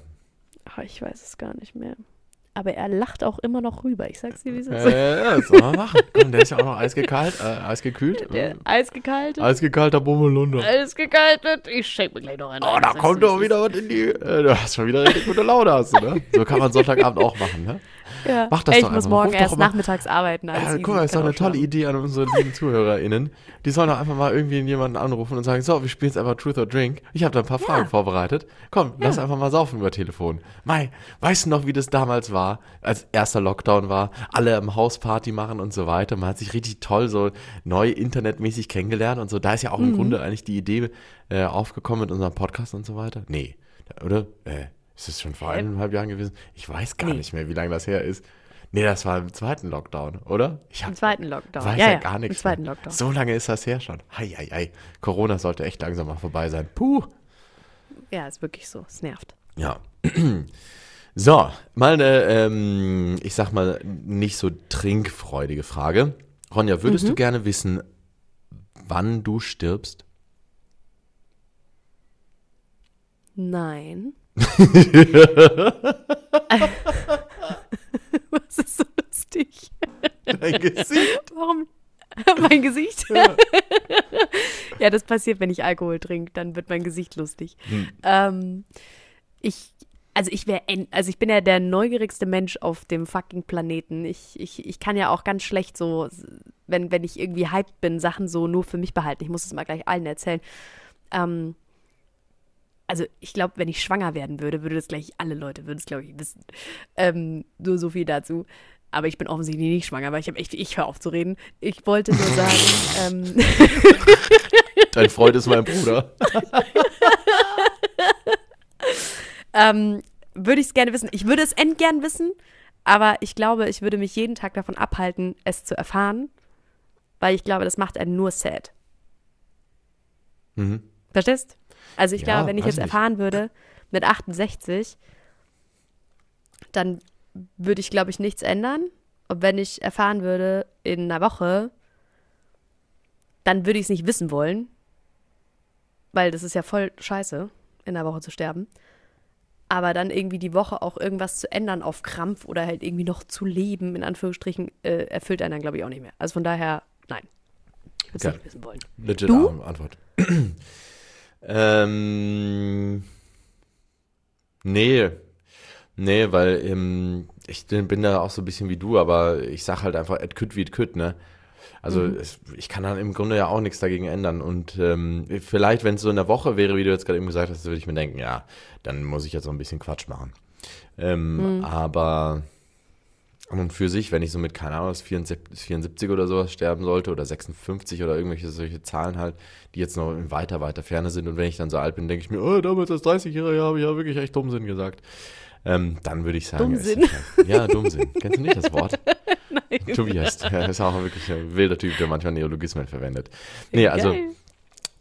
Ach, ich weiß es gar nicht mehr. Aber er lacht auch immer noch rüber. Ich sag's dir, wie es ist. Äh, ja, das soll man machen. Komm, der ist ja auch noch eisgekalt, äh, eisgekühlt. Der eisgekaltet. eisgekalter Bummelunder. Eisgekaltet. Ich schenk mir gleich noch einen. Oh, da kommt doch wieder was in die. Äh, du hast schon wieder richtig gute Laune, hast du, ne? So kann man Sonntagabend auch machen, ne? Ja. Mach das Ey, doch ich muss einfach. morgen doch erst nachmittags arbeiten. Alles Ja, guck mal, ist Kann doch eine tolle. Idee an unsere lieben ZuhörerInnen. Die sollen doch einfach mal irgendwie jemanden anrufen und sagen, so, wir spielen jetzt einfach Truth or Drink. Ich habe da ein paar Fragen vorbereitet. Komm, lass einfach mal saufen über Telefon. Mai, weißt du noch, wie das damals war, als erster Lockdown war, alle im Haus Party machen und so weiter. Man hat sich richtig toll so neu internetmäßig kennengelernt und so. Da ist ja auch Mhm. im Grunde eigentlich die Idee äh, aufgekommen mit unserem Podcast und so weiter. Nee, oder? Äh, ist es schon vor eineinhalb Jahren gewesen? Ich weiß gar Nee. nicht mehr, wie lange das her ist. Nee, das war im zweiten Lockdown, oder? Ich hab, Im zweiten Lockdown. weiß ja, ja, gar nichts. Im zweiten mehr. Lockdown. So lange ist das her schon. Hei, hei, hei. Corona sollte echt langsam mal vorbei sein. Puh. Ja, ist wirklich so. Es nervt. Ja. So, mal eine, ähm, ich sag mal, nicht so trinkfreudige Frage. Ronja, würdest du gerne wissen, wann du stirbst? Nein. Was ist so lustig? Dein Gesicht. Warum? mein Gesicht? ja, das passiert, wenn ich Alkohol trinke, dann wird mein Gesicht lustig. Hm. Ähm, ich, also ich wäre, also ich bin ja der neugierigste Mensch auf dem fucking Planeten. Ich, ich, ich kann ja auch ganz schlecht so, wenn, wenn ich irgendwie hyped bin, Sachen so nur für mich behalten. Ich muss es mal gleich allen erzählen. Ähm, also ich glaube, wenn ich schwanger werden würde, würde das gleich alle Leute, würden es, glaube ich, wissen. Ähm, nur so viel dazu. Aber ich bin offensichtlich nicht schwanger, weil ich habe echt, ich höre auf zu reden. Ich wollte nur sagen, ähm, Dein Freund ist mein Bruder. ähm, würde ich es gerne wissen. Ich würde es endgern wissen, aber ich glaube, ich würde mich jeden Tag davon abhalten, es zu erfahren, weil ich glaube, das macht einen nur sad. Mhm. Verstehst? Also ich Ja, glaube, wenn ich jetzt nicht. erfahren würde, mit 68, dann würde ich, glaube ich, nichts ändern. Und wenn ich erfahren würde in einer Woche, dann würde ich es nicht wissen wollen. Weil das ist ja voll scheiße, in einer Woche zu sterben. Aber dann irgendwie die Woche auch irgendwas zu ändern auf Krampf oder halt irgendwie noch zu leben, in Anführungsstrichen, äh, erfüllt einen dann, glaube ich, auch nicht mehr. Also von daher, nein. Ich würde es Okay. nicht wissen wollen. Legit Du? Antwort. Ähm, nee. Nee, weil ähm, ich bin da auch so ein bisschen wie du, aber ich sag halt einfach, et kütt wie et kütt, ne? Also Mhm. es, ich kann dann im Grunde ja auch nichts dagegen ändern. Und ähm, vielleicht, wenn es so in der Woche wäre, wie du jetzt gerade eben gesagt hast, würde ich mir denken, ja, dann muss ich jetzt so ein bisschen Quatsch machen. Ähm, Mhm. Aber an und für sich, wenn ich so mit, keine Ahnung, 74, 74 oder sowas sterben sollte oder 56 oder irgendwelche solche Zahlen halt, die jetzt noch in weiter, weiter Ferne sind und wenn ich dann so alt bin, denke ich mir, oh, damals als 30-Jähriger habe ich ja wirklich echt Dummsinn gesagt. Ähm, dann würde ich sagen, Dummsinn? halt- ja, Dummsinn. Kennst du nicht das Wort? Nein. Tobias, der ist auch wirklich ein wilder Typ, der manchmal Neologismen verwendet. Nee, also Geil.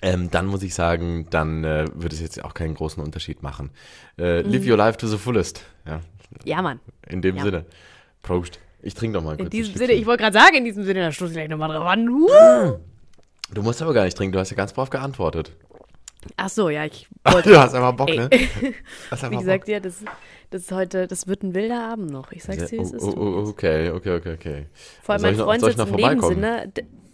ähm, dann muss ich sagen, dann äh, würde es jetzt auch keinen großen Unterschied machen. Äh, Live your life to the fullest. Ja, Ja, Mann. in dem Ja. Sinne. Prost. Ich trinke doch mal In kurz. ein diesem. Sinne, ich wollte gerade sagen, in diesem Sinne, da stoße ich gleich nochmal drauf an. Uh. Du musst aber gar nicht trinken, du hast ja ganz brav geantwortet. Ach so, ja, ich du wollte. hast einfach Bock, Ey. ne? Hast Wie einfach gesagt, ja, das, das ist heute, das wird ein wilder Abend noch. Ich Bock. sag's dir, wie es ist. oh, oh, oh, okay, okay, okay, okay. Vor allem mein noch- Freund sitzt noch im vorbeikommen?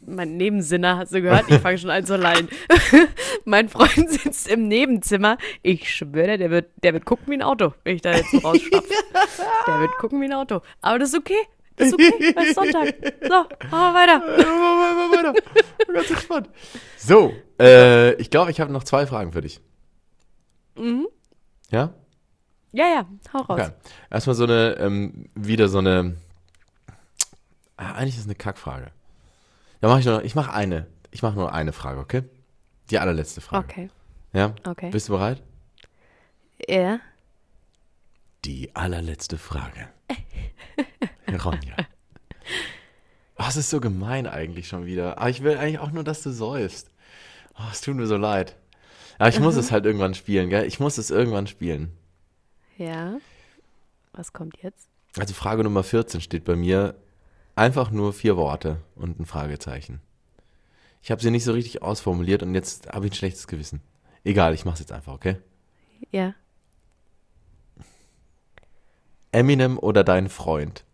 Mein Nebensinner, hast du gehört? Ich fange schon an zu lallen. mein Freund sitzt im Nebenzimmer. Ich schwöre, der wird, der wird gucken wie ein Auto, wenn ich da jetzt so rausschlapfe. der wird gucken wie ein Auto. Aber das ist okay. Das ist okay, es Sonntag. So, machen wir weiter. Mal weiter. Ganz entspannt. So, äh, ich glaube, ich habe noch zwei Fragen für dich. Mhm. Ja? Ja, ja, hau raus. Okay. Erstmal so eine, ähm, wieder so eine. Ah, eigentlich ist es eine Kackfrage. Ja, mach ich nur. Ich mache eine. Ich mache nur eine Frage, okay? Die allerletzte Frage. Okay, Ja? okay. Bist du bereit? Ja. Die allerletzte Frage. Ronja. Oh, es ist so gemein eigentlich schon wieder. Aber ich will eigentlich auch nur, dass du säufst. Oh, es tut mir so leid. Aber ich muss es halt irgendwann spielen, gell? Ich muss es irgendwann spielen. Ja. Was kommt jetzt? Also Frage Nummer 14 steht bei mir einfach nur vier Worte und ein Fragezeichen. Ich habe sie nicht so richtig ausformuliert und jetzt habe ich ein schlechtes Gewissen. Egal, ich mach's jetzt einfach, okay? Ja. Eminem oder dein Freund?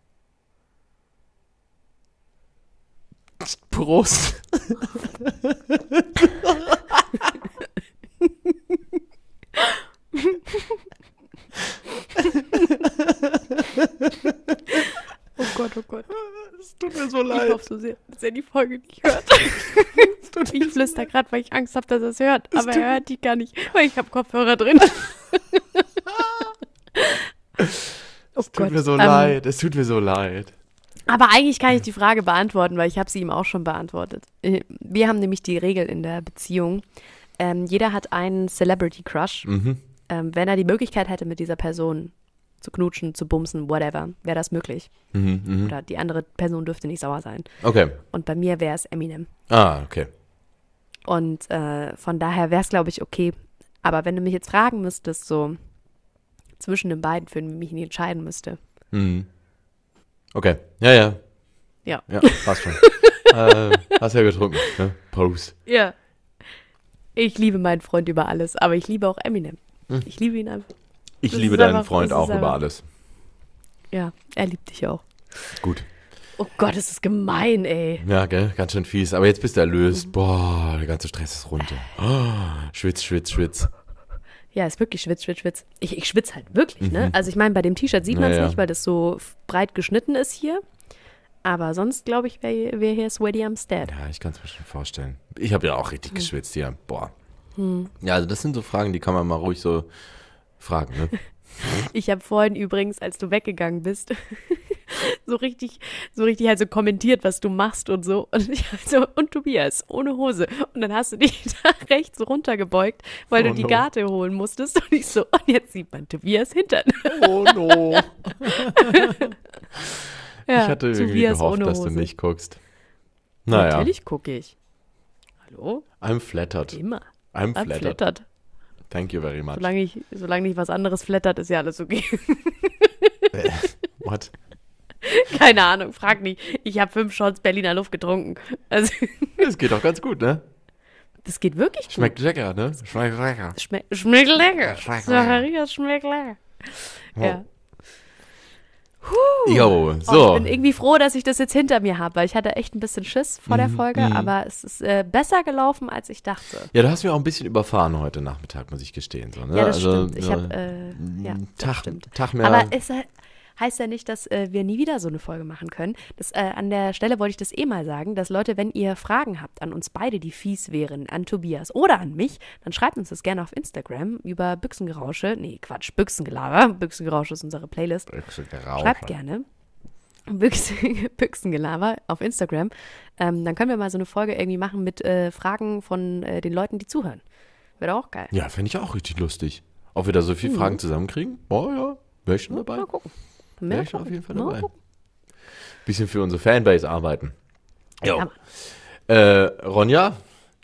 Prost. Gott, oh Gott. Es tut mir so Ich leid. hoffe so sehr, dass er die Folge nicht hört. Ich flüster gerade, weil ich Angst habe, dass er es hört. Es Aber er hört die gar nicht, weil ich habe Kopfhörer drin. oh Es tut mir so Ähm, leid. Es tut mir so leid. Aber eigentlich kann ich die Frage beantworten, weil ich habe sie ihm auch schon beantwortet. Äh, Wir haben nämlich die Regel in der Beziehung. Ähm, jeder hat einen Celebrity Crush. Mhm. Ähm, wenn er die Möglichkeit hätte, mit dieser Person zu knutschen, zu bumsen, whatever, wäre das möglich. Mhm, mhm. Oder die andere Person dürfte nicht sauer sein. Okay. Und bei mir wäre es Eminem. Ah, okay. Und äh, von daher wäre es, glaube ich, okay. Aber wenn du mich jetzt fragen müsstest, so, zwischen den beiden, für den ich mich nicht entscheiden müsste. Mhm. Okay, ja, ja. Ja. Ja, passt schon. äh, hast ja getrunken, ne? Prost. Ja. Ich liebe meinen Freund über alles, aber ich liebe auch Eminem. Hm. Ich liebe ihn einfach. Ich Das liebe deinen einfach- Freund auch über alles. Ja, er liebt dich auch. Gut. Oh Gott, es ist gemein, ey. Ja, gell, ganz schön fies. Aber jetzt bist du erlöst. Boah, der ganze Stress ist runter. Oh, schwitz, schwitz, schwitz. Ja, ist wirklich schwitz, schwitz, schwitz. Ich, ich schwitze halt wirklich, ne? Also ich meine, bei dem T-Shirt sieht man es Mhm. Ja, ja. nicht, weil das so breit geschnitten ist hier. Aber sonst, glaube ich, wäre wär hier Sweaty am Stead. Ja, ich kann es mir schon vorstellen. Ich habe ja auch richtig geschwitzt hier. Boah. Ja, also das sind so Fragen, die kann man mal ruhig so fragen, ne? Ich habe vorhin übrigens, als du weggegangen bist, so richtig, so richtig halt so kommentiert, was du machst und so. Und ich halt so, und Tobias, ohne Hose. Und dann hast du dich da rechts runtergebeugt, weil Oh du die no. Garte holen musstest. Und ich so, und jetzt sieht man Tobias Hintern. Oh no. Ja, ich hatte irgendwie Tobias gehofft, dass du nicht guckst. Naja, Natürlich gucke ich. Hallo? I'm flattered. Immer. I'm Man flattered. Thank you very much. Solange nicht, solange nicht was anderes flattert, ist ja alles okay. What? Keine Ahnung, frag nicht. Ich habe fünf Shots Berliner Luft getrunken. Also, Das geht doch ganz gut, ne? das geht wirklich gut. Schmeckt lecker, ne? Schmeckt lecker. Schme schmeckt lecker. Schmeckt Zacharias schmeckt lecker. Ja. Jo, Oh, so. ich bin irgendwie froh, dass ich das jetzt hinter mir habe, weil ich hatte echt ein bisschen Schiss vor Mhm, der Folge, aber es ist äh, besser gelaufen, als ich dachte. Ja, du hast mich auch ein bisschen überfahren heute Nachmittag, muss ich gestehen. So, ne? Ja, das also, stimmt. Ich so, habe, äh, ja, Tag. Tag mehr. Aber es he- heißt ja nicht, dass äh, wir nie wieder so eine Folge machen können. Das, äh, an der Stelle wollte ich das eh mal sagen, dass Leute, wenn ihr Fragen habt an uns beide, die fies wären, an Tobias oder an mich, dann schreibt uns das gerne auf Instagram über Büchsengerausche. Nee, Quatsch, Büchsengelaber. Büchsengerausche ist unsere Playlist. Schreibt gerne. Büchse, Büchsengelaber auf Instagram. Ähm, dann können wir mal so eine Folge irgendwie machen mit äh, Fragen von äh, den Leuten, die zuhören. Wäre auch geil. Ja, fände ich auch richtig lustig. Ob wir da so viele Fragen zusammenkriegen? Oh ja, wäre ich schon dabei. Mal gucken. Wäre ich auf jeden Fall dabei. Bisschen für unsere Fanbase arbeiten. Jo. Äh, Ronja,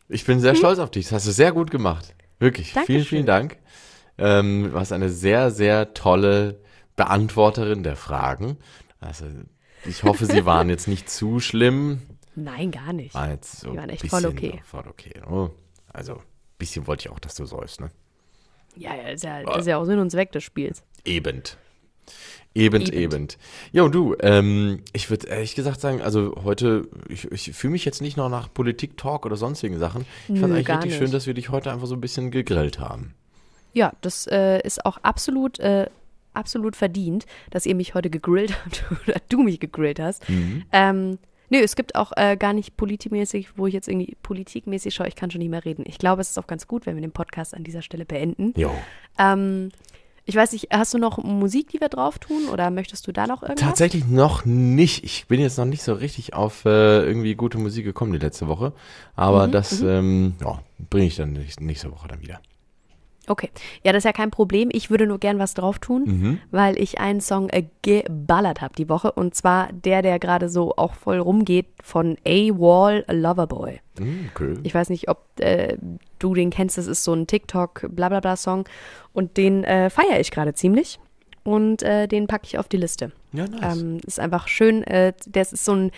ich bin sehr stolz auf dich. Das hast du sehr gut gemacht. Wirklich. Vielen, Dankeschön. vielen Dank. Ähm, du warst eine sehr, sehr tolle Beantworterin der Fragen. Also, ich hoffe, sie waren jetzt nicht zu schlimm. Nein, gar nicht. War jetzt so Die waren echt voll okay. Voll okay. Oh, also, ein bisschen wollte ich auch, dass du säufst, ne? Ja, ja, ist ja, ist ja auch Sinn und Zweck des Spiels. Ebend. Ebend, Ebend. ebend. Ja, und du, ähm, ich würde ehrlich gesagt sagen, also heute, ich, ich fühle mich jetzt nicht noch nach Politik-Talk oder sonstigen Sachen. Ich fand Nö, eigentlich gar richtig nicht. schön, dass wir dich heute einfach so ein bisschen gegrillt haben. Ja, das äh, ist auch absolut, äh, absolut verdient, dass ihr mich heute gegrillt habt oder du mich gegrillt hast. Mhm. Ähm, nö, es gibt auch äh, gar nicht politikmäßig, wo ich jetzt irgendwie politikmäßig schaue, ich kann schon nicht mehr reden. Ich glaube, es ist auch ganz gut, wenn wir den Podcast an dieser Stelle beenden. Jo. Ähm, ich weiß nicht, hast du noch Musik, die wir drauf tun oder möchtest du da noch irgendwas? Tatsächlich noch nicht. Ich bin jetzt noch nicht so richtig auf äh, irgendwie gute Musik gekommen die letzte Woche. Aber Mhm, das ähm, ja, bringe ich dann nächste, nächste Woche dann wieder. Okay. Ja, das ist ja kein Problem. Ich würde nur gern was drauf tun, Mhm. weil ich einen Song äh, geballert habe die Woche. Und zwar der, der gerade so auch voll rumgeht von A-Wall Loverboy. Mhm, cool. Ich weiß nicht, ob äh, du den kennst. Das ist so ein TikTok-Blablabla-Song. Und den äh, feiere ich gerade ziemlich. Und äh, den packe ich auf die Liste. Ja, nice. Ähm, ist einfach schön. Äh, das ist so ein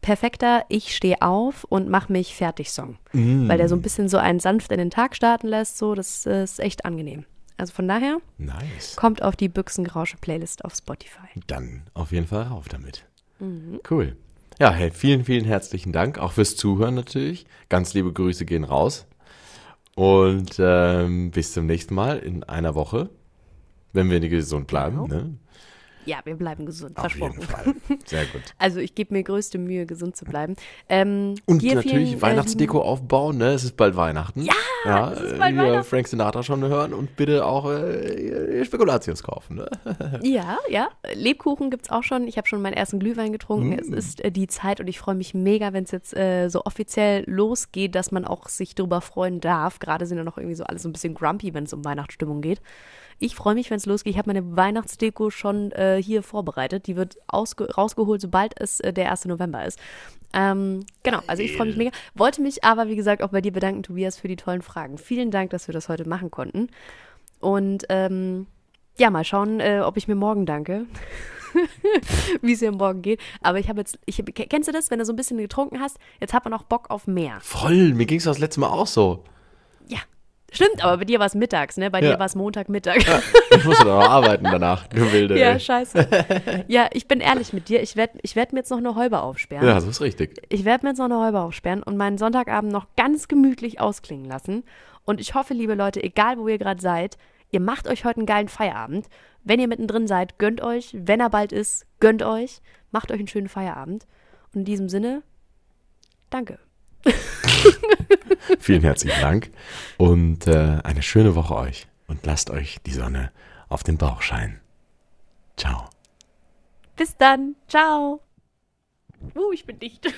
perfekter Ich stehe auf und mach mich fertig Song. Mm. Weil der so ein bisschen so einen sanft in den Tag starten lässt. So, das äh, ist echt angenehm. Also von daher nice. kommt auf die Büchsengerausche Playlist auf Spotify. Dann auf jeden Fall rauf damit. Mhm. Cool. Ja, hey, vielen, vielen herzlichen Dank, auch fürs Zuhören natürlich. Ganz liebe Grüße gehen raus. Und ähm, bis zum nächsten Mal in einer Woche, wenn wir gesund bleiben. Genau. Ne? Ja, wir bleiben gesund, Auf versprochen. jeden Fall. Sehr gut. Also ich gebe mir größte Mühe, gesund zu bleiben. Ähm, Und natürlich vielen, äh, Weihnachtsdeko aufbauen, ne? Es ist bald Weihnachten. Ja, ja es ist bald hier Weihnachten. Frank Sinatra schon hören und bitte auch äh, Spekulatius kaufen. Ne? Ja, ja. Lebkuchen gibt's auch schon. Ich habe schon meinen ersten Glühwein getrunken. Mm. Es ist äh, die Zeit und ich freue mich mega, wenn es jetzt äh, so offiziell losgeht, dass man auch sich darüber freuen darf. Gerade sind ja noch irgendwie so alles so ein bisschen grumpy, wenn es um Weihnachtsstimmung geht. Ich freue mich, wenn es losgeht. Ich habe meine Weihnachtsdeko schon äh, hier vorbereitet. Die wird ausge rausgeholt, sobald es äh, der 1. November ist. Ähm, genau, also ich freue mich mega. Wollte mich aber, wie gesagt, auch bei dir bedanken, Tobias, für die tollen Fragen. Vielen Dank, dass wir das heute machen konnten. Und ähm, ja, mal schauen, äh, ob ich mir morgen danke. Wie es mir morgen geht. Aber ich habe jetzt, ich, kennst du das, wenn du so ein bisschen getrunken hast? Jetzt hat man auch Bock auf mehr. Voll, mir ging es das letzte Mal auch so. Stimmt, aber bei dir war es mittags, ne? Bei Ja. dir war es Montagmittag. Ja, ich musste doch noch arbeiten danach, du Wilde. Ja, ey. scheiße. Ja, ich bin ehrlich mit dir. Ich werde ich werd mir jetzt noch eine Häube aufsperren. ja, das ist richtig. Ich werde mir jetzt noch eine Häube aufsperren und meinen Sonntagabend noch ganz gemütlich ausklingen lassen. Und ich hoffe, liebe Leute, egal wo ihr gerade seid, ihr macht euch heute einen geilen Feierabend. Wenn ihr mittendrin seid, gönnt euch. Wenn er bald ist, gönnt euch. Macht euch einen schönen Feierabend. Und in diesem Sinne, danke. Vielen herzlichen Dank und äh, eine schöne Woche euch. Und lasst euch die Sonne auf den Bauch scheinen. Ciao. Bis dann. Ciao. Uh, ich bin dicht.